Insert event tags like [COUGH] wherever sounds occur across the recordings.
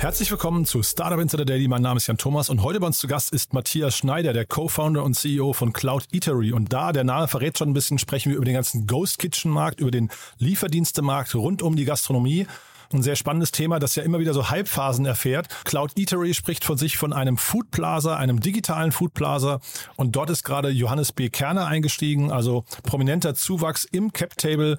Herzlich willkommen zu Startup Insider Daily. Mein Name ist Jan Thomas und heute bei uns zu Gast ist Matthias Schneider, der Co-Founder und CEO von Cloud Eatery. Und da, der Name verrät schon ein bisschen, sprechen wir über den ganzen Ghost Kitchen Markt, über den Lieferdienstemarkt rund um die Gastronomie. Ein sehr spannendes Thema, das ja immer wieder so Hypephasen erfährt. Cloud Eatery spricht von sich von einem Food Plaza, einem digitalen Food Plaza. Und dort ist gerade Johannes B. Kerner eingestiegen, also prominenter Zuwachs im Cap Table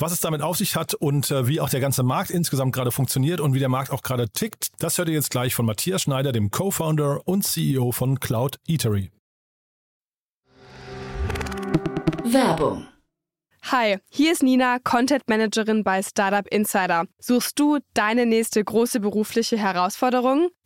was es damit auf sich hat und äh, wie auch der ganze Markt insgesamt gerade funktioniert und wie der Markt auch gerade tickt, das hört ihr jetzt gleich von Matthias Schneider, dem Co-Founder und CEO von Cloud Eatery. Werbung. Hi, hier ist Nina, Content Managerin bei Startup Insider. Suchst du deine nächste große berufliche Herausforderung?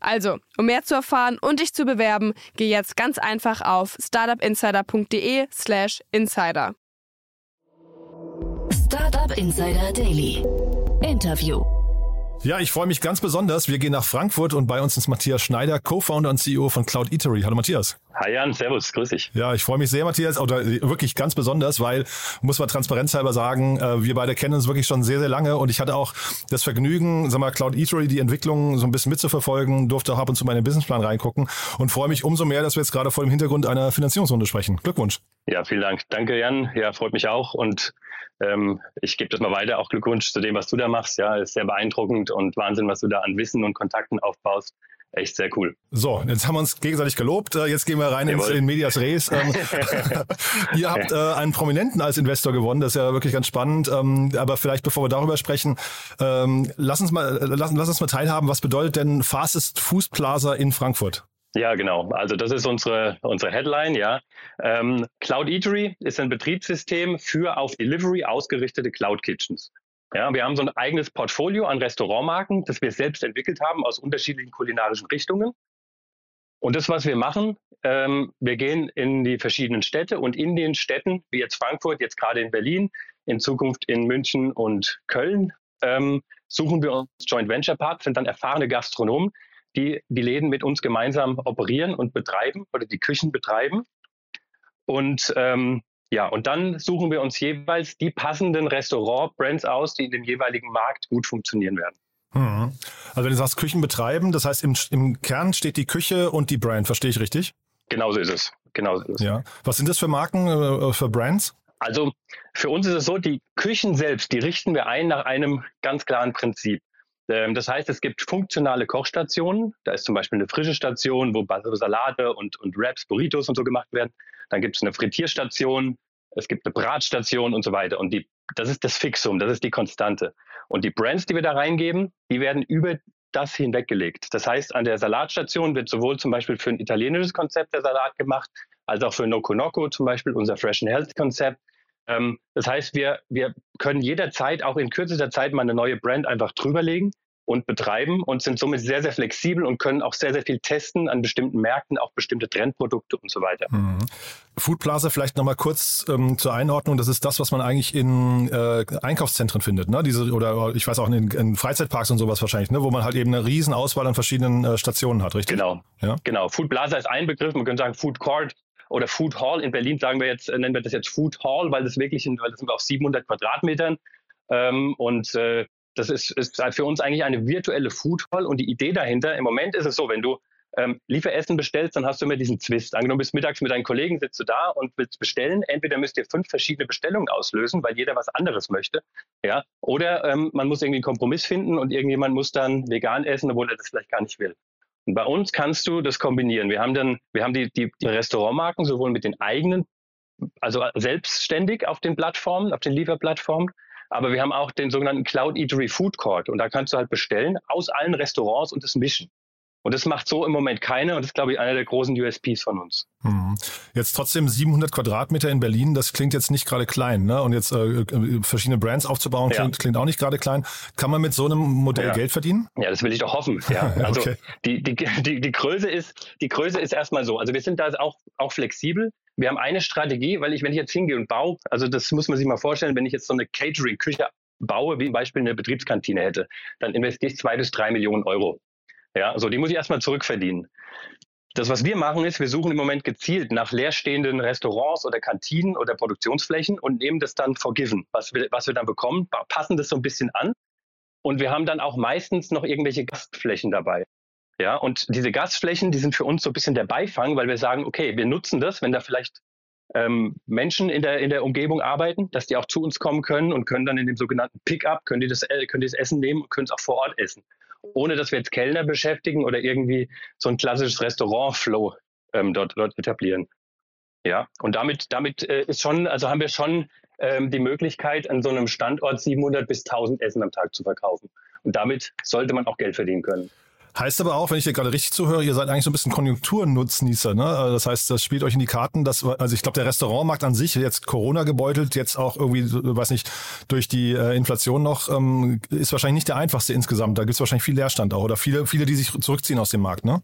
Also, um mehr zu erfahren und dich zu bewerben, geh jetzt ganz einfach auf startupinsider.de/slash insider. Startup Insider Daily. Interview. Ja, ich freue mich ganz besonders. Wir gehen nach Frankfurt und bei uns ist Matthias Schneider, Co-Founder und CEO von Cloud Eatery. Hallo Matthias. Hi Jan, servus, grüß dich. Ja, ich freue mich sehr, Matthias, oder wirklich ganz besonders, weil, muss man transparenzhalber sagen, äh, wir beide kennen uns wirklich schon sehr, sehr lange und ich hatte auch das Vergnügen, sag mal, Cloud Eatery, die Entwicklung so ein bisschen mitzuverfolgen, durfte auch ab und zu meinen Businessplan reingucken und freue mich umso mehr, dass wir jetzt gerade vor dem Hintergrund einer Finanzierungsrunde sprechen. Glückwunsch. Ja, vielen Dank. Danke, Jan. Ja, freut mich auch und ähm, ich gebe das mal weiter. Auch Glückwunsch zu dem, was du da machst. Ja, ist sehr beeindruckend und Wahnsinn, was du da an Wissen und Kontakten aufbaust. Echt sehr cool. So, jetzt haben wir uns gegenseitig gelobt. Äh, jetzt gehen wir rein ins, in Medias Res. Ähm, [LAUGHS] [LAUGHS] ihr habt äh, einen Prominenten als Investor gewonnen. Das ist ja wirklich ganz spannend. Ähm, aber vielleicht, bevor wir darüber sprechen, ähm, lass uns mal, äh, lass, lass uns mal teilhaben. Was bedeutet denn Fastest Food Plaza in Frankfurt? Ja, genau. Also das ist unsere, unsere Headline, ja. Ähm, Cloud Eatery ist ein Betriebssystem für auf Delivery ausgerichtete Cloud Kitchens. Ja, wir haben so ein eigenes Portfolio an Restaurantmarken, das wir selbst entwickelt haben aus unterschiedlichen kulinarischen Richtungen. Und das, was wir machen, ähm, wir gehen in die verschiedenen Städte und in den Städten, wie jetzt Frankfurt, jetzt gerade in Berlin, in Zukunft in München und Köln, ähm, suchen wir uns Joint Venture Partner, sind dann erfahrene Gastronomen, die die Läden mit uns gemeinsam operieren und betreiben oder die Küchen betreiben. Und ähm, ja, und dann suchen wir uns jeweils die passenden Restaurant-Brands aus, die in dem jeweiligen Markt gut funktionieren werden. Hm. Also wenn du sagst Küchen betreiben, das heißt im, im Kern steht die Küche und die Brand, verstehe ich richtig? Genauso ist es. Genauso ist es. Ja. Was sind das für Marken, äh, für Brands? Also für uns ist es so, die Küchen selbst, die richten wir ein nach einem ganz klaren Prinzip. Ähm, das heißt, es gibt funktionale Kochstationen. Da ist zum Beispiel eine frische Station, wo Salate und, und Wraps, Burritos und so gemacht werden. Dann gibt es eine Frittierstation, es gibt eine Bratstation und so weiter. Und die, das ist das Fixum, das ist die Konstante. Und die Brands, die wir da reingeben, die werden über das hinweggelegt. Das heißt, an der Salatstation wird sowohl zum Beispiel für ein italienisches Konzept der Salat gemacht, als auch für Noco Noco zum Beispiel unser Fresh and Health Konzept. Ähm, das heißt, wir, wir können jederzeit, auch in kürzester Zeit, mal eine neue Brand einfach drüberlegen und betreiben und sind somit sehr, sehr flexibel und können auch sehr, sehr viel testen an bestimmten Märkten, auch bestimmte Trendprodukte und so weiter. Mhm. Food Plaza vielleicht nochmal kurz ähm, zur Einordnung. Das ist das, was man eigentlich in äh, Einkaufszentren findet, ne? Diese, oder ich weiß auch in, in Freizeitparks und sowas wahrscheinlich, ne? wo man halt eben eine riesen Auswahl an verschiedenen äh, Stationen hat, richtig? Genau. Ja? Genau. Food Plaza ist ein Begriff, man könnte sagen Food Court oder Food Hall. In Berlin sagen wir jetzt, nennen wir das jetzt Food Hall, weil das wirklich, weil das sind wir auf 700 Quadratmetern. Ähm, und äh, das ist, ist für uns eigentlich eine virtuelle Food Hall und die Idee dahinter, im Moment ist es so, wenn du ähm, Lieferessen bestellst, dann hast du immer diesen Zwist. Angenommen, bist mittags mit deinen Kollegen, sitzt du da und willst bestellen. Entweder müsst ihr fünf verschiedene Bestellungen auslösen, weil jeder was anderes möchte. Ja? Oder ähm, man muss irgendwie einen Kompromiss finden und irgendjemand muss dann vegan essen, obwohl er das vielleicht gar nicht will. Bei uns kannst du das kombinieren. Wir haben dann, wir haben die, die, die Restaurantmarken sowohl mit den eigenen also selbstständig auf den Plattformen, auf den Lieferplattformen. Aber wir haben auch den sogenannten Cloud Eatery Food Court und da kannst du halt bestellen aus allen Restaurants und das mischen. Und das macht so im Moment keiner und das ist, glaube ich, einer der großen USPs von uns. Hm. Jetzt trotzdem 700 Quadratmeter in Berlin, das klingt jetzt nicht gerade klein. Ne? Und jetzt äh, äh, verschiedene Brands aufzubauen, klingt, ja. klingt auch nicht gerade klein. Kann man mit so einem Modell ja. Geld verdienen? Ja, das will ich doch hoffen. Ja. [LAUGHS] Also okay. die, die, die, die, Größe ist, die Größe ist erstmal so. Also wir sind da auch, auch flexibel. Wir haben eine Strategie, weil ich, wenn ich jetzt hingehe und baue, also das muss man sich mal vorstellen, wenn ich jetzt so eine Catering-Küche baue, wie zum Beispiel eine Betriebskantine hätte, dann investiere ich zwei bis drei Millionen Euro. Ja, also die muss ich erstmal zurückverdienen. Das, was wir machen, ist, wir suchen im Moment gezielt nach leerstehenden Restaurants oder Kantinen oder Produktionsflächen und nehmen das dann forgiven, was wir, was wir dann bekommen, passen das so ein bisschen an. Und wir haben dann auch meistens noch irgendwelche Gastflächen dabei. Ja, und diese Gastflächen, die sind für uns so ein bisschen der Beifang, weil wir sagen, okay, wir nutzen das, wenn da vielleicht ähm, Menschen in der, in der Umgebung arbeiten, dass die auch zu uns kommen können und können dann in dem sogenannten Pickup, können die das, äh, können die das Essen nehmen und können es auch vor Ort essen ohne dass wir jetzt Kellner beschäftigen oder irgendwie so ein klassisches Restaurant-Flow ähm, dort, dort etablieren. Ja, und damit, damit äh, ist schon, also haben wir schon ähm, die Möglichkeit, an so einem Standort 700 bis 1000 Essen am Tag zu verkaufen. Und damit sollte man auch Geld verdienen können. Heißt aber auch, wenn ich dir gerade richtig zuhöre, ihr seid eigentlich so ein bisschen Konjunkturnutznießer. Ne? Also das heißt, das spielt euch in die Karten. Dass, also ich glaube, der Restaurantmarkt an sich, jetzt Corona gebeutelt, jetzt auch irgendwie, weiß nicht, durch die äh, Inflation noch, ähm, ist wahrscheinlich nicht der einfachste insgesamt. Da gibt es wahrscheinlich viel Leerstand auch oder viele, viele, die sich zurückziehen aus dem Markt, ne?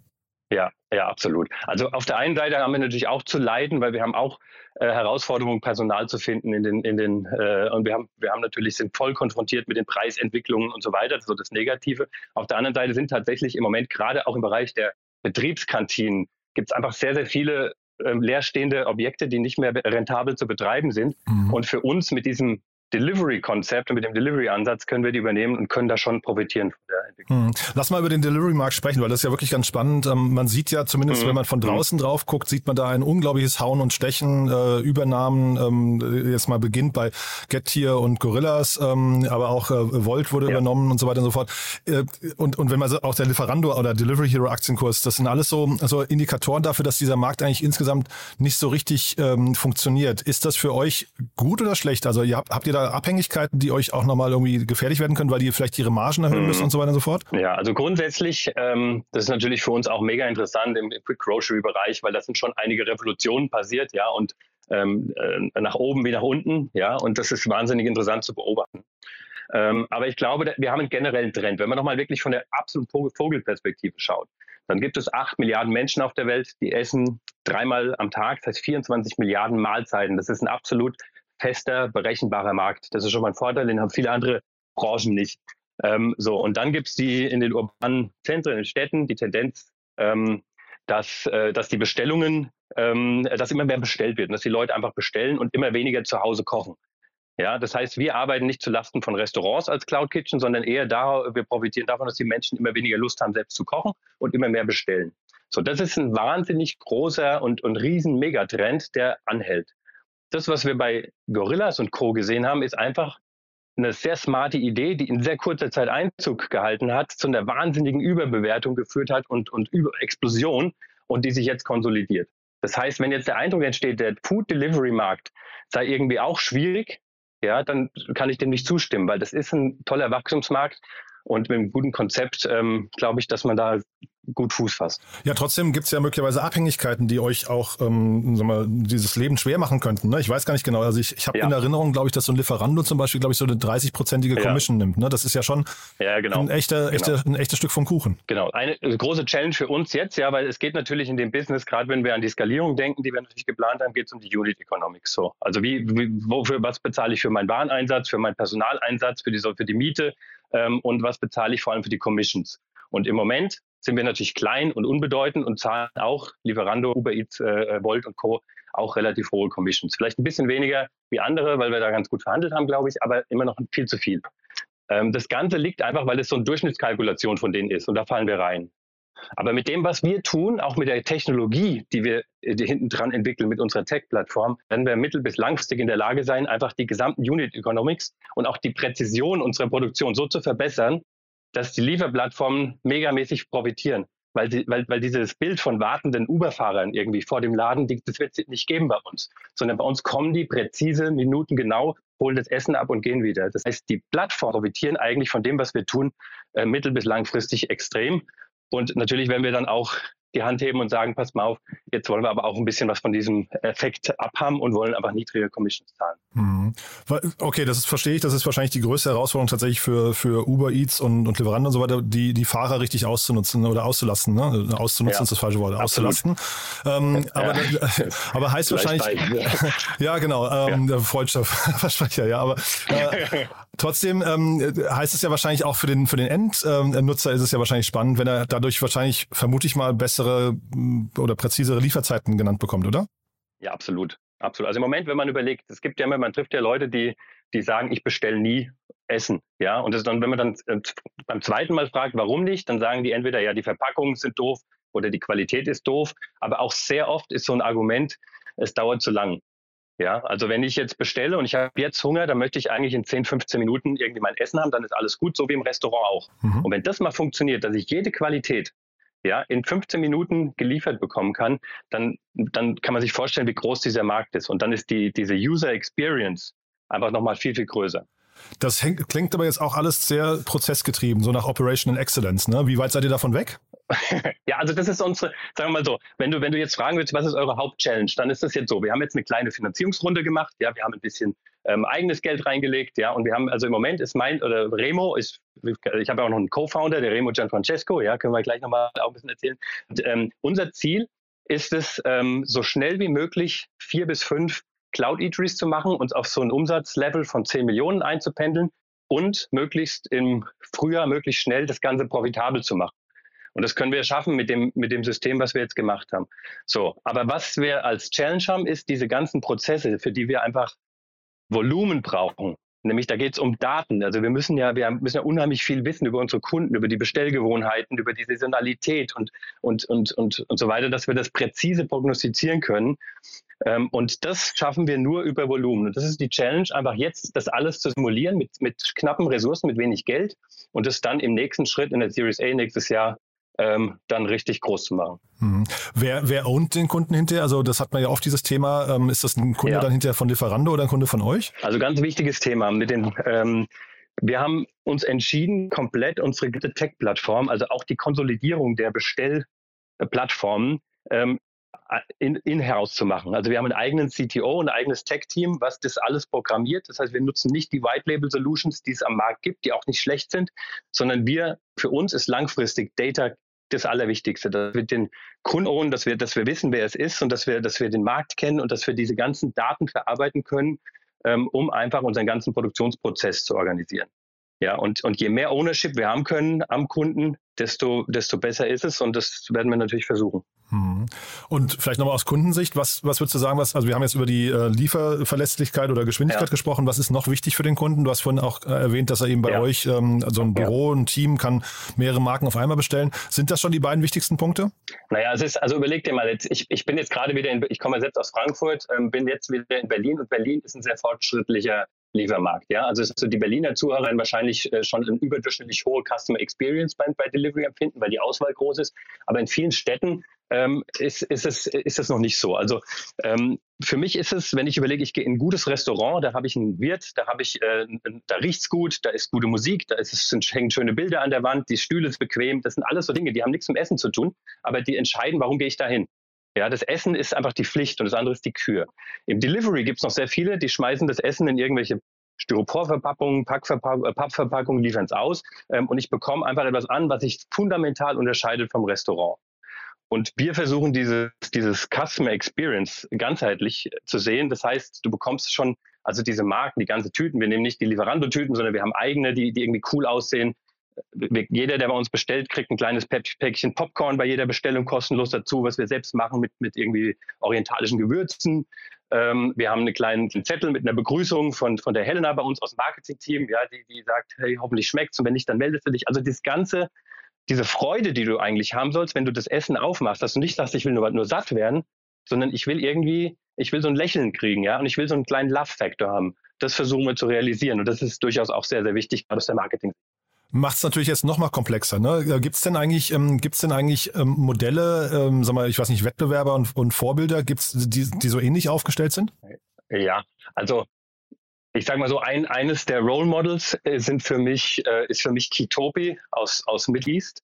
Ja, ja, absolut. Also auf der einen Seite haben wir natürlich auch zu leiden, weil wir haben auch äh, Herausforderungen, Personal zu finden in den, in den äh, und wir haben, wir haben natürlich sind voll konfrontiert mit den Preisentwicklungen und so weiter, so das Negative. Auf der anderen Seite sind tatsächlich im Moment gerade auch im Bereich der Betriebskantinen gibt es einfach sehr, sehr viele äh, leerstehende Objekte, die nicht mehr rentabel zu betreiben sind. Mhm. Und für uns mit diesem Delivery-Konzept und mit dem Delivery-Ansatz können wir die übernehmen und können da schon profitieren von der Entwicklung. Hm. Lass mal über den Delivery-Markt sprechen, weil das ist ja wirklich ganz spannend. Ähm, man sieht ja zumindest, mhm. wenn man von hm. draußen mhm. drauf guckt, sieht man da ein unglaubliches Hauen und Stechen, äh, Übernahmen, ähm, jetzt mal beginnt bei Getir und Gorillas, ähm, aber auch äh, Volt wurde ja. übernommen und so weiter und so fort. Äh, und, und wenn man auch der Lieferando oder Delivery Hero Aktienkurs, das sind alles so, so Indikatoren dafür, dass dieser Markt eigentlich insgesamt nicht so richtig ähm, funktioniert. Ist das für euch gut oder schlecht? Also ihr habt, habt ihr da Abhängigkeiten, die euch auch nochmal irgendwie gefährlich werden können, weil die vielleicht ihre Margen erhöhen müssen mhm. und so weiter und so fort? Ja, also grundsätzlich, ähm, das ist natürlich für uns auch mega interessant im Quick Grocery Bereich, weil da sind schon einige Revolutionen passiert, ja, und ähm, äh, nach oben wie nach unten, ja, und das ist wahnsinnig interessant zu beobachten. Ähm, aber ich glaube, wir haben einen generellen Trend. Wenn man nochmal wirklich von der absoluten Vogelperspektive schaut, dann gibt es acht Milliarden Menschen auf der Welt, die essen dreimal am Tag, das heißt 24 Milliarden Mahlzeiten. Das ist ein absolut fester, berechenbarer Markt. Das ist schon mal ein Vorteil, den haben viele andere Branchen nicht. Ähm, so, und dann gibt es die in den urbanen Zentren, in den Städten, die Tendenz, ähm, dass, äh, dass die Bestellungen, ähm, dass immer mehr bestellt wird dass die Leute einfach bestellen und immer weniger zu Hause kochen. Ja, das heißt, wir arbeiten nicht zulasten von Restaurants als Cloud Kitchen, sondern eher da, wir profitieren davon, dass die Menschen immer weniger Lust haben, selbst zu kochen und immer mehr bestellen. So, das ist ein wahnsinnig großer und, und riesen Megatrend, der anhält das, was wir bei Gorillas und Co. gesehen haben, ist einfach eine sehr smarte Idee, die in sehr kurzer Zeit Einzug gehalten hat, zu einer wahnsinnigen Überbewertung geführt hat und, und Über Explosion und die sich jetzt konsolidiert. Das heißt, wenn jetzt der Eindruck entsteht, der Food Delivery Markt sei irgendwie auch schwierig, ja, dann kann ich dem nicht zustimmen, weil das ist ein toller Wachstumsmarkt und mit einem guten Konzept ähm, glaube ich, dass man da gut Fuß fasst. Ja, trotzdem gibt es ja möglicherweise Abhängigkeiten, die euch auch ähm, sag mal, dieses Leben schwer machen könnten. Ne? Ich weiß gar nicht genau. Also ich, ich habe ja. in Erinnerung, glaube ich, dass so ein Lieferando zum Beispiel, glaube ich, so eine 30-prozentige Commission ja. nimmt. Ne? Das ist ja schon ja, genau. ein, echter, genau. echter, ein echtes Stück vom Kuchen. Genau. Eine große Challenge für uns jetzt, ja, weil es geht natürlich in dem Business, gerade wenn wir an die Skalierung denken, die wir natürlich geplant haben, geht es um die Unit Economics. So. Also wie, wie, wofür, was bezahle ich für meinen Wareneinsatz, für meinen Personaleinsatz, für die, für die Miete ähm, und was bezahle ich vor allem für die Commissions. Und im Moment sind wir natürlich klein und unbedeutend und zahlen auch Lieferando, Uber Eats, äh, Volt und Co. auch relativ hohe Commissions. Vielleicht ein bisschen weniger wie andere, weil wir da ganz gut verhandelt haben, glaube ich, aber immer noch viel zu viel. Ähm, das Ganze liegt einfach, weil es so eine Durchschnittskalkulation von denen ist und da fallen wir rein. Aber mit dem, was wir tun, auch mit der Technologie, die wir äh, die hinten dran entwickeln mit unserer Tech-Plattform, werden wir mittel- bis langfristig in der Lage sein, einfach die gesamten Unit Economics und auch die Präzision unserer Produktion so zu verbessern, dass die Lieferplattformen megamäßig profitieren. weil, die, weil, weil dieses Bild von wartenden Uber-Fahrern irgendwie vor dem Laden, das wird es nicht geben bei uns, sondern bei uns kommen die präzise, Minuten genau, holen das Essen ab und gehen wieder. Das heißt, die Plattformen profitieren eigentlich von dem, was wir tun, äh, mittel- bis langfristig extrem. Und natürlich werden wir dann auch die Hand heben und sagen, pass mal auf, jetzt wollen wir aber auch ein bisschen was von diesem Effekt abhaben und wollen einfach niedrige Commissions zahlen. Mhm. Okay, das ist, verstehe ich. Das ist wahrscheinlich die größte Herausforderung tatsächlich für, für Uber Eats und, und Lieferando und so weiter, die, die Fahrer richtig auszunutzen oder auszulassen. Ne? Auszunutzen ja, ist das falsche Wort, auszulasten. Ähm, aber, ja. aber [LAUGHS] heißt wahrscheinlich, [LAUGHS] ja genau, ähm, ja. Freundschaftsversprecher, [LAUGHS] ja, aber äh, trotzdem ähm, heißt es ja wahrscheinlich auch für den, für den Endnutzer ist es ja wahrscheinlich spannend, wenn er dadurch wahrscheinlich, vermute ich mal, bessere oder präzisere Lieferzeiten genannt bekommt, oder? Ja, absolut. Absolut. Also im Moment, wenn man überlegt, es gibt ja immer, man trifft ja Leute, die, die sagen, ich bestelle nie Essen. Ja, und das dann, wenn man dann äh, beim zweiten Mal fragt, warum nicht, dann sagen die entweder, ja, die Verpackungen sind doof oder die Qualität ist doof. Aber auch sehr oft ist so ein Argument, es dauert zu lang. Ja, also wenn ich jetzt bestelle und ich habe jetzt Hunger, dann möchte ich eigentlich in 10, 15 Minuten irgendwie mein Essen haben, dann ist alles gut, so wie im Restaurant auch. Mhm. Und wenn das mal funktioniert, dass ich jede Qualität ja, in 15 Minuten geliefert bekommen kann, dann, dann kann man sich vorstellen, wie groß dieser Markt ist. Und dann ist die, diese User Experience einfach nochmal viel, viel größer. Das hängt, klingt aber jetzt auch alles sehr prozessgetrieben, so nach Operational Excellence. Ne? Wie weit seid ihr davon weg? [LAUGHS] ja, also das ist unsere, sagen wir mal so, wenn du, wenn du jetzt fragen willst, was ist eure Hauptchallenge, dann ist das jetzt so. Wir haben jetzt eine kleine Finanzierungsrunde gemacht, ja, wir haben ein bisschen ähm, eigenes Geld reingelegt, ja, und wir haben, also im Moment ist mein, oder Remo ist, ich habe auch noch einen Co-Founder, der Remo Gianfrancesco, ja, können wir gleich nochmal auch ein bisschen erzählen. Und, ähm, unser Ziel ist es, ähm, so schnell wie möglich vier bis fünf Cloud-Eateries zu machen, uns auf so ein Umsatzlevel von 10 Millionen einzupendeln und möglichst im Frühjahr, möglichst schnell das Ganze profitabel zu machen. Und das können wir schaffen mit dem, mit dem System, was wir jetzt gemacht haben. So. Aber was wir als Challenge haben, ist diese ganzen Prozesse, für die wir einfach Volumen brauchen. Nämlich da geht es um Daten. Also wir müssen ja, wir müssen ja unheimlich viel wissen über unsere Kunden, über die Bestellgewohnheiten, über die Saisonalität und, und, und, und, und so weiter, dass wir das präzise prognostizieren können. Ähm, und das schaffen wir nur über Volumen. Und das ist die Challenge, einfach jetzt das alles zu simulieren mit, mit knappen Ressourcen, mit wenig Geld und das dann im nächsten Schritt in der Series A nächstes Jahr ähm, dann richtig groß zu machen. Mhm. Wer, wer ownt den Kunden hinterher? Also das hat man ja oft dieses Thema. Ähm, ist das ein Kunde ja. dann hinterher von Lieferando oder ein Kunde von euch? Also ganz wichtiges Thema. Mit den, ähm, wir haben uns entschieden, komplett unsere Tech-Plattform, also auch die Konsolidierung der Bestellplattformen, ähm, in, in-house zu machen. Also wir haben einen eigenen CTO, ein eigenes Tech-Team, was das alles programmiert. Das heißt, wir nutzen nicht die White-Label-Solutions, die es am Markt gibt, die auch nicht schlecht sind, sondern wir, für uns ist langfristig Data das Allerwichtigste, dass wir den Kunden, dass wir, dass wir wissen, wer es ist und dass wir, dass wir den Markt kennen und dass wir diese ganzen Daten verarbeiten können, ähm, um einfach unseren ganzen Produktionsprozess zu organisieren. Ja, und, und je mehr Ownership wir haben können am Kunden, desto, desto besser ist es und das werden wir natürlich versuchen. Hm. Und vielleicht nochmal aus Kundensicht, was, was würdest du sagen, was, also wir haben jetzt über die äh, Lieferverlässlichkeit oder Geschwindigkeit ja. gesprochen, was ist noch wichtig für den Kunden? Du hast vorhin auch äh, erwähnt, dass er eben bei ja. euch, ähm, also ein Büro, ein Team kann mehrere Marken auf einmal bestellen. Sind das schon die beiden wichtigsten Punkte? Naja, es ist, also überleg dir mal, jetzt, ich, ich bin jetzt gerade wieder in, ich komme selbst aus Frankfurt, ähm, bin jetzt wieder in Berlin und Berlin ist ein sehr fortschrittlicher Liefermarkt. Ja, also so die Berliner Zuhörer wahrscheinlich äh, schon eine überdurchschnittlich hohe Customer Experience bei, bei Delivery empfinden, weil die Auswahl groß ist. Aber in vielen Städten ähm, ist, ist, es, ist es noch nicht so. Also ähm, für mich ist es, wenn ich überlege, ich gehe in ein gutes Restaurant, da habe ich einen Wirt, da habe ich, äh, da riecht's gut, da ist gute Musik, da ist es, sind, hängen schöne Bilder an der Wand, die Stühle sind bequem, das sind alles so Dinge, die haben nichts mit Essen zu tun, aber die entscheiden, warum gehe ich da hin. Ja, das Essen ist einfach die Pflicht und das andere ist die Kür. Im Delivery gibt es noch sehr viele, die schmeißen das Essen in irgendwelche Styroporverpackungen, äh, Pappverpackungen, liefern es aus ähm, und ich bekomme einfach etwas an, was sich fundamental unterscheidet vom Restaurant. Und wir versuchen dieses, dieses Customer Experience ganzheitlich zu sehen. Das heißt, du bekommst schon, also diese Marken, die ganze Tüten, wir nehmen nicht die Lieferando-Tüten, sondern wir haben eigene, die, die irgendwie cool aussehen. Jeder, der bei uns bestellt, kriegt ein kleines Päckchen Popcorn bei jeder Bestellung kostenlos dazu, was wir selbst machen mit, mit irgendwie orientalischen Gewürzen. Ähm, wir haben einen kleinen Zettel mit einer Begrüßung von, von der Helena bei uns aus dem Marketing-Team, ja, die, die sagt, hey, hoffentlich schmeckt's und wenn nicht, dann meldest du dich. Also das ganze diese Freude, die du eigentlich haben sollst, wenn du das Essen aufmachst, dass du nicht sagst, ich will nur, nur satt werden, sondern ich will irgendwie, ich will so ein Lächeln kriegen, ja, und ich will so einen kleinen Love-Factor haben. Das versuchen wir zu realisieren und das ist durchaus auch sehr, sehr wichtig aus der Marketing. Macht es natürlich jetzt noch mal komplexer. Ne? Gibt es denn eigentlich, ähm, gibt's denn eigentlich ähm, Modelle, ähm, sag mal, ich weiß nicht, Wettbewerber und, und Vorbilder, gibt's die, die so ähnlich aufgestellt sind? Ja, also ich sage mal so, ein, eines der Role Models äh, sind für mich, äh, ist für mich Kitobi aus, aus Middle East.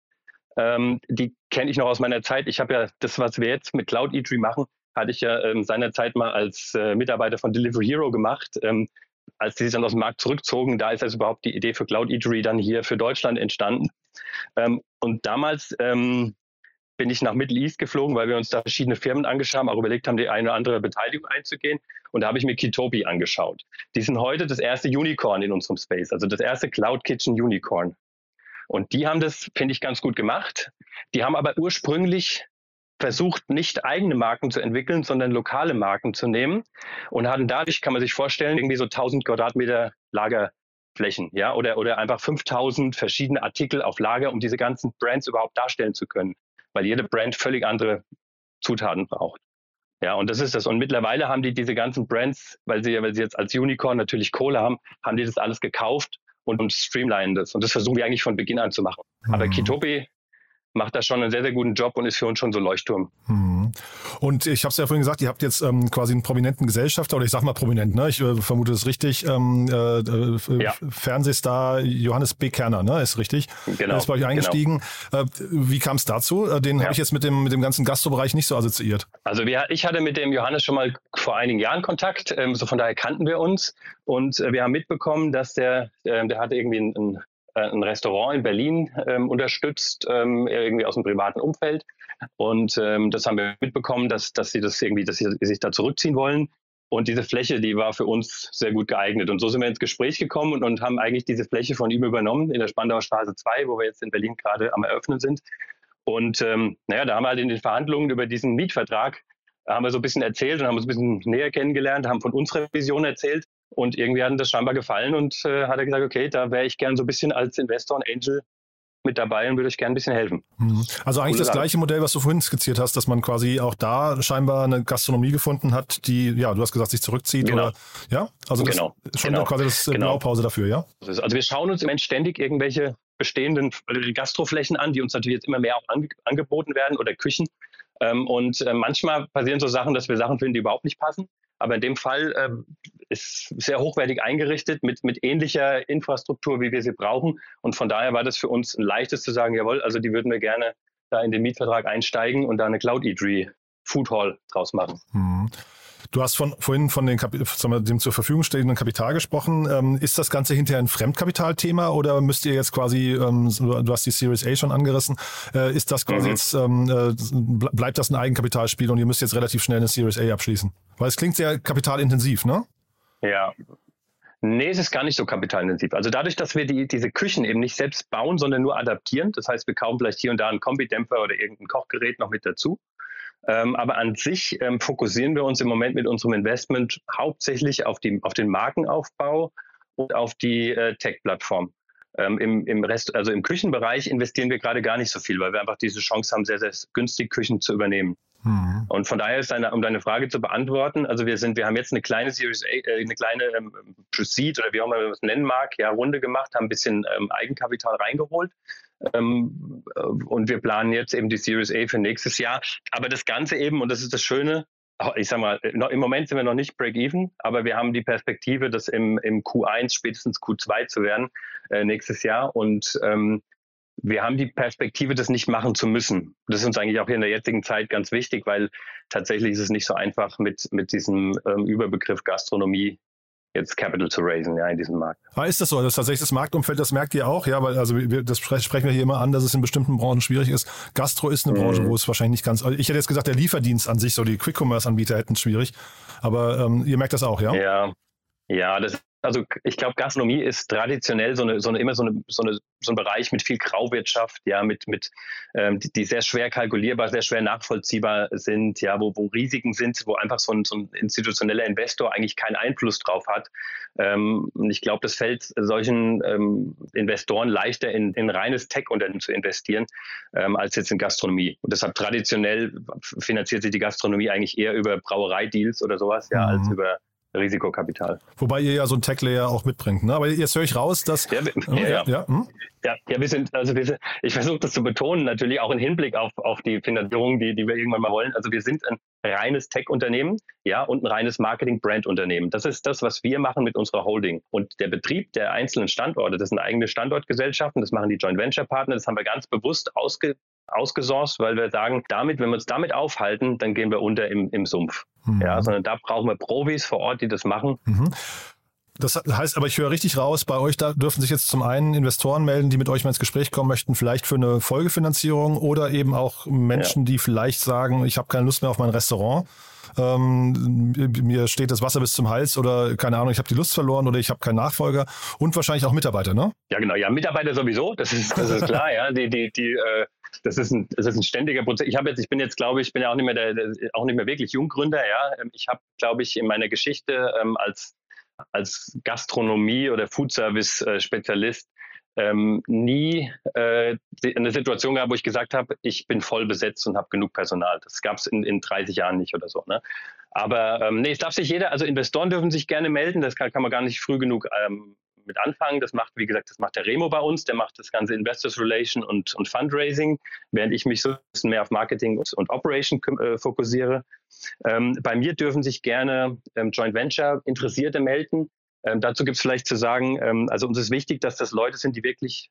Ähm, die kenne ich noch aus meiner Zeit. Ich habe ja das, was wir jetzt mit Cloud E3 machen, hatte ich ja ähm, seinerzeit mal als äh, Mitarbeiter von Delivery Hero gemacht. Ähm, als die sich dann aus dem Markt zurückzogen, da ist also überhaupt die Idee für Cloud Eatery dann hier für Deutschland entstanden. Ähm, und damals ähm, bin ich nach Middle East geflogen, weil wir uns da verschiedene Firmen angeschaut haben, auch überlegt haben, die eine oder andere Beteiligung einzugehen. Und da habe ich mir Kitobi angeschaut. Die sind heute das erste Unicorn in unserem Space, also das erste Cloud Kitchen Unicorn. Und die haben das, finde ich, ganz gut gemacht. Die haben aber ursprünglich versucht, nicht eigene Marken zu entwickeln, sondern lokale Marken zu nehmen und hatten dadurch, kann man sich vorstellen, irgendwie so 1000 Quadratmeter Lagerflächen, ja, oder, oder einfach 5000 verschiedene Artikel auf Lager, um diese ganzen Brands überhaupt darstellen zu können, weil jede Brand völlig andere Zutaten braucht. Ja, und das ist das. Und mittlerweile haben die diese ganzen Brands, weil sie, weil sie jetzt als Unicorn natürlich Kohle haben, haben die das alles gekauft und, und streamlinen das. Und das versuchen wir eigentlich von Beginn an zu machen. Mhm. Aber Kitobi macht da schon einen sehr, sehr guten Job und ist für uns schon so Leuchtturm. Mhm. Und ich habe es ja vorhin gesagt, ihr habt jetzt ähm, quasi einen prominenten Gesellschafter, oder ich sag mal prominent, ne? ich äh, vermute das richtig, ähm, äh, äh, ja. Fernsehstar Johannes B. Kerner, ne? ist richtig? Genau. Er ist bei euch eingestiegen. Genau. Äh, wie kam es dazu? Äh, den ja. habe ich jetzt mit dem, mit dem ganzen Gastrobereich nicht so assoziiert. Also wir, ich hatte mit dem Johannes schon mal vor einigen Jahren Kontakt, ähm, so von daher kannten wir uns und äh, wir haben mitbekommen, dass der, der hatte irgendwie ein, äh, ein Restaurant in Berlin ähm, unterstützt, ähm, irgendwie aus dem privaten Umfeld. Und ähm, das haben wir mitbekommen, dass, dass sie das irgendwie, dass sie sich da zurückziehen wollen. Und diese Fläche, die war für uns sehr gut geeignet. Und so sind wir ins Gespräch gekommen und, und haben eigentlich diese Fläche von ihm übernommen in der Spandauer Straße 2, wo wir jetzt in Berlin gerade am Eröffnen sind. Und ähm, naja, da haben wir halt in den Verhandlungen über diesen Mietvertrag, haben wir so ein bisschen erzählt und haben uns ein bisschen näher kennengelernt, haben von unserer Vision erzählt. Und irgendwie hat ihm das scheinbar gefallen und äh, hat er gesagt, okay, da wäre ich gern so ein bisschen als Investor und Angel mit dabei und würde euch gerne ein bisschen helfen. Mhm. Also eigentlich das gleiche Modell, was du vorhin skizziert hast, dass man quasi auch da scheinbar eine Gastronomie gefunden hat, die, ja, du hast gesagt, sich zurückzieht genau. oder ja, also das genau. ist schon genau. quasi das äh, genau. Blaupause dafür, ja? Also wir schauen uns im Moment ständig irgendwelche bestehenden Gastroflächen an, die uns natürlich jetzt immer mehr auch ange angeboten werden oder Küchen. Ähm, und äh, manchmal passieren so Sachen, dass wir Sachen finden, die überhaupt nicht passen. Aber in dem Fall äh, ist sehr hochwertig eingerichtet mit, mit ähnlicher Infrastruktur, wie wir sie brauchen. Und von daher war das für uns ein leichtes zu sagen, jawohl, also die würden wir gerne da in den Mietvertrag einsteigen und da eine Cloud Eatery Food Hall draus machen. Mhm. Du hast von, vorhin von den, wir, dem zur Verfügung stehenden Kapital gesprochen. Ähm, ist das Ganze hinterher ein Fremdkapitalthema oder müsst ihr jetzt quasi, ähm, du hast die Series A schon angerissen, äh, ist das quasi mhm. jetzt, ähm, äh, bleibt das ein Eigenkapitalspiel und ihr müsst jetzt relativ schnell eine Series A abschließen? Weil es klingt sehr kapitalintensiv, ne? Ja. Nee, es ist gar nicht so kapitalintensiv. Also dadurch, dass wir die, diese Küchen eben nicht selbst bauen, sondern nur adaptieren, das heißt, wir kaufen vielleicht hier und da einen Kombidämpfer oder irgendein Kochgerät noch mit dazu. Ähm, aber an sich ähm, fokussieren wir uns im Moment mit unserem Investment hauptsächlich auf, die, auf den Markenaufbau und auf die äh, Tech-Plattform. Ähm, im, im Rest, also im Küchenbereich investieren wir gerade gar nicht so viel, weil wir einfach diese Chance haben, sehr, sehr günstig Küchen zu übernehmen. Mhm. Und von daher ist deine, um deine Frage zu beantworten, also wir sind, wir haben jetzt eine kleine Series A, äh, eine kleine ähm, Proceed oder wie auch immer man das nennen mag, ja, Runde gemacht, haben ein bisschen ähm, Eigenkapital reingeholt. Ähm, äh, und wir planen jetzt eben die Series A für nächstes Jahr. Aber das Ganze eben, und das ist das Schöne, ich sag mal, im Moment sind wir noch nicht Break-Even, aber wir haben die Perspektive, das im, im Q1, spätestens Q2 zu werden äh, nächstes Jahr. Und ähm, wir haben die Perspektive, das nicht machen zu müssen. Das ist uns eigentlich auch hier in der jetzigen Zeit ganz wichtig, weil tatsächlich ist es nicht so einfach mit, mit diesem ähm, Überbegriff Gastronomie jetzt Capital zu raisen, ja, in diesem Markt. Ah, ist das so? Das ist tatsächlich das Marktumfeld, das merkt ihr auch, ja, weil also wir, das sprechen wir hier immer an, dass es in bestimmten Branchen schwierig ist. Gastro ist eine mhm. Branche, wo es wahrscheinlich nicht ganz. Ich hätte jetzt gesagt, der Lieferdienst an sich, so die Quick-Commerce-Anbieter hätten es schwierig. Aber ähm, ihr merkt das auch, ja? Ja, ja, das also ich glaube, Gastronomie ist traditionell so eine, so eine immer so, eine, so, eine, so ein Bereich mit viel Grauwirtschaft, ja, mit, mit ähm, die, die sehr schwer kalkulierbar, sehr schwer nachvollziehbar sind, ja, wo, wo Risiken sind, wo einfach so ein, so ein institutioneller Investor eigentlich keinen Einfluss drauf hat. Ähm, und ich glaube, das fällt solchen ähm, Investoren leichter in, in reines Tech-Unternehmen zu investieren, ähm, als jetzt in Gastronomie. Und deshalb traditionell finanziert sich die Gastronomie eigentlich eher über Brauereideals oder sowas, ja, mhm. als über Risikokapital. Wobei ihr ja so ein Tech-Layer auch mitbringt. Ne? Aber jetzt höre ich raus, dass. Ja, Oh, ja, ja. hm? Ja, ja, wir sind, also wir sind, ich versuche das zu betonen, natürlich auch im Hinblick auf, auf die Finanzierung, die, die wir irgendwann mal wollen. Also wir sind ein reines Tech-Unternehmen, ja, und ein reines Marketing-Brand-Unternehmen. Das ist das, was wir machen mit unserer Holding. Und der Betrieb der einzelnen Standorte, das sind eigene Standortgesellschaften, das machen die Joint Venture-Partner, das haben wir ganz bewusst ausge, ausgesourced, weil wir sagen, damit, wenn wir uns damit aufhalten, dann gehen wir unter im, im Sumpf. Mhm. Ja, sondern da brauchen wir Profis vor Ort, die das machen. Mhm. Das heißt aber, ich höre richtig raus, bei euch da dürfen sich jetzt zum einen Investoren melden, die mit euch mal ins Gespräch kommen möchten, vielleicht für eine Folgefinanzierung oder eben auch Menschen, die vielleicht sagen, ich habe keine Lust mehr auf mein Restaurant. Ähm, mir steht das Wasser bis zum Hals oder keine Ahnung, ich habe die Lust verloren oder ich habe keinen Nachfolger und wahrscheinlich auch Mitarbeiter, ne? Ja, genau. Ja, Mitarbeiter sowieso, das ist, das ist klar, [LAUGHS] ja. Die, die, die, äh, das ist ein, das ist ein ständiger Prozess. Ich habe jetzt, ich bin jetzt, glaube ich, bin ja auch nicht mehr der, auch nicht mehr wirklich Junggründer, ja. Ähm, Ich habe, glaube ich, in meiner Geschichte ähm, als als Gastronomie oder Foodservice-Spezialist ähm, nie äh, eine Situation gehabt, wo ich gesagt habe, ich bin voll besetzt und habe genug Personal. Das gab es in, in 30 Jahren nicht oder so. Ne? Aber ähm, nee, es darf sich jeder, also Investoren dürfen sich gerne melden, das kann, kann man gar nicht früh genug ähm, mit anfangen. Das macht, wie gesagt, das macht der Remo bei uns, der macht das ganze Investors Relation und, und Fundraising, während ich mich so ein bisschen mehr auf Marketing und, und Operation äh, fokussiere. Ähm, bei mir dürfen sich gerne ähm, Joint Venture Interessierte melden. Ähm, dazu gibt es vielleicht zu sagen, ähm, also uns ist wichtig, dass das Leute sind, die wirklich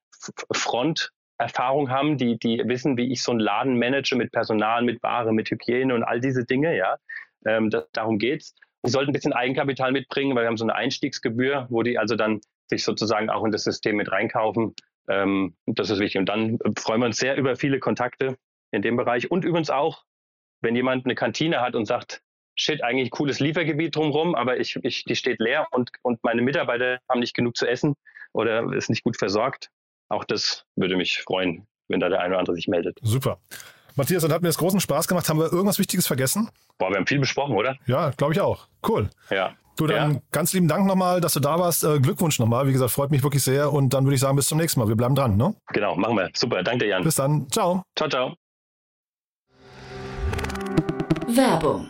Fronterfahrung haben, die, die wissen, wie ich so einen Laden manage mit Personal, mit Ware, mit Hygiene und all diese Dinge, ja. Ähm, das, darum geht's. Die sollten ein bisschen Eigenkapital mitbringen, weil wir haben so eine Einstiegsgebühr, wo die also dann sich sozusagen auch in das System mit reinkaufen. Ähm, das ist wichtig. Und dann freuen wir uns sehr über viele Kontakte in dem Bereich und übrigens auch, wenn jemand eine Kantine hat und sagt, shit, eigentlich cooles Liefergebiet drumherum, aber ich, ich, die steht leer und, und meine Mitarbeiter haben nicht genug zu essen oder ist nicht gut versorgt. Auch das würde mich freuen, wenn da der eine oder andere sich meldet. Super. Matthias, dann hat mir das großen Spaß gemacht. Haben wir irgendwas Wichtiges vergessen? Boah, wir haben viel besprochen, oder? Ja, glaube ich auch. Cool. Ja. Du, dann Ja. ganz lieben Dank nochmal, dass du da warst. Äh, Glückwunsch nochmal. Wie gesagt, freut mich wirklich sehr. Und dann würde ich sagen, bis zum nächsten Mal. Wir bleiben dran, ne? Genau, machen wir. Super, danke dir, Jan. Bis dann. Ciao. Ciao, ciao. Werbung.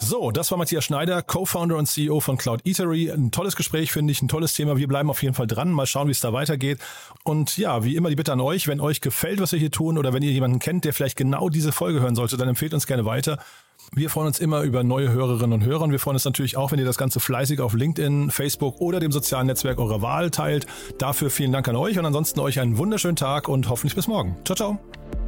So, das war Matthias Schneider, Co-Founder und CEO von Cloud Eatery. Ein tolles Gespräch, finde ich, ein tolles Thema. Wir bleiben auf jeden Fall dran, mal schauen, wie es da weitergeht. Und ja, wie immer die Bitte an euch, wenn euch gefällt, was wir hier tun oder wenn ihr jemanden kennt, der vielleicht genau diese Folge hören sollte, dann empfehlt uns gerne weiter. Wir freuen uns immer über neue Hörerinnen und Hörer. Und wir freuen uns natürlich auch, wenn ihr das Ganze fleißig auf LinkedIn, Facebook oder dem sozialen Netzwerk eurer Wahl teilt. Dafür vielen Dank an euch und ansonsten euch einen wunderschönen Tag und hoffentlich bis morgen. Ciao, ciao.